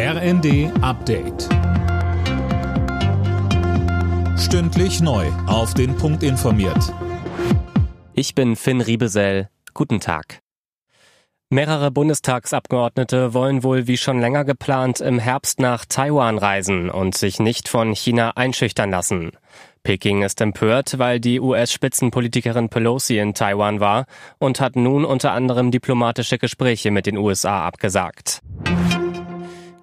RND Update. Stündlich neu. Auf den Punkt informiert. Ich bin Finn Riebesell. Guten Tag. Mehrere Bundestagsabgeordnete wollen wohl wie schon länger geplant im Herbst nach Taiwan reisen und sich nicht von China einschüchtern lassen. Peking ist empört, weil die US-Spitzenpolitikerin Pelosi in Taiwan war und hat nun unter anderem diplomatische Gespräche mit den USA abgesagt.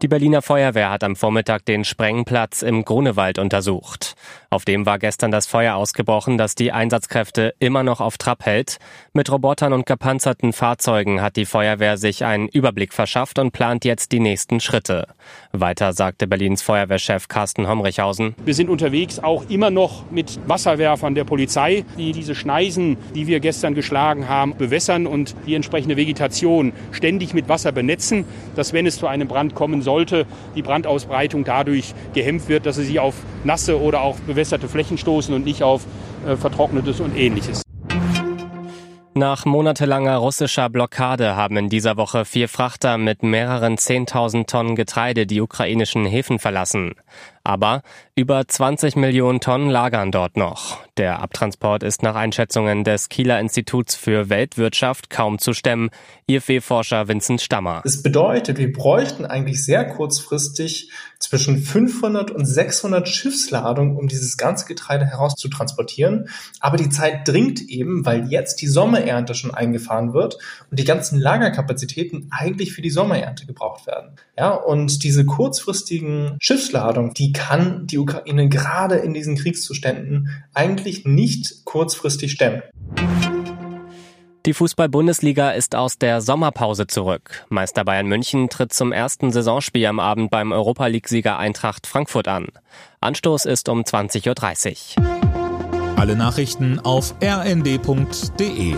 Die Berliner Feuerwehr hat am Vormittag den Sprengplatz im Grunewald untersucht. Auf dem war gestern das Feuer ausgebrochen, das die Einsatzkräfte immer noch auf Trab hält. Mit Robotern und gepanzerten Fahrzeugen hat die Feuerwehr sich einen Überblick verschafft und plant jetzt die nächsten Schritte. Weiter sagte Berlins Feuerwehrchef Carsten Homrichhausen. Wir sind unterwegs auch immer noch mit Wasserwerfern der Polizei, die diese Schneisen, die wir gestern geschlagen haben, bewässern und die entsprechende Vegetation ständig mit Wasser benetzen, dass wenn es zu einem Brand kommen sollte die Brandausbreitung dadurch gehemmt wird, dass sie sich auf nasse oder auch bewässerte Flächen stoßen und nicht auf äh, vertrocknetes und ähnliches. Nach monatelanger russischer Blockade haben in dieser Woche vier Frachter mit mehreren 10.000 Tonnen Getreide die ukrainischen Häfen verlassen. Aber über 20 Millionen Tonnen lagern dort noch. Der Abtransport ist nach Einschätzungen des Kieler Instituts für Weltwirtschaft kaum zu stemmen. IFW-Forscher Vincent Stammer. Das bedeutet, wir bräuchten eigentlich sehr kurzfristig zwischen 500 und 600 Schiffsladungen, um dieses ganze Getreide herauszutransportieren. Aber die Zeit dringt eben, weil jetzt die Sommerernte schon eingefahren wird und die ganzen Lagerkapazitäten eigentlich für die Sommerernte gebraucht werden. Ja, und diese kurzfristigen Schiffsladungen, die kann die Ukraine gerade in diesen Kriegszuständen eigentlich nicht kurzfristig stemmen. Die Fußball-Bundesliga ist aus der Sommerpause zurück. Meister Bayern München tritt zum ersten Saisonspiel am Abend beim Europa League-Sieger Eintracht Frankfurt an. Anstoß ist um 20.30 Uhr. Alle Nachrichten auf rnd.de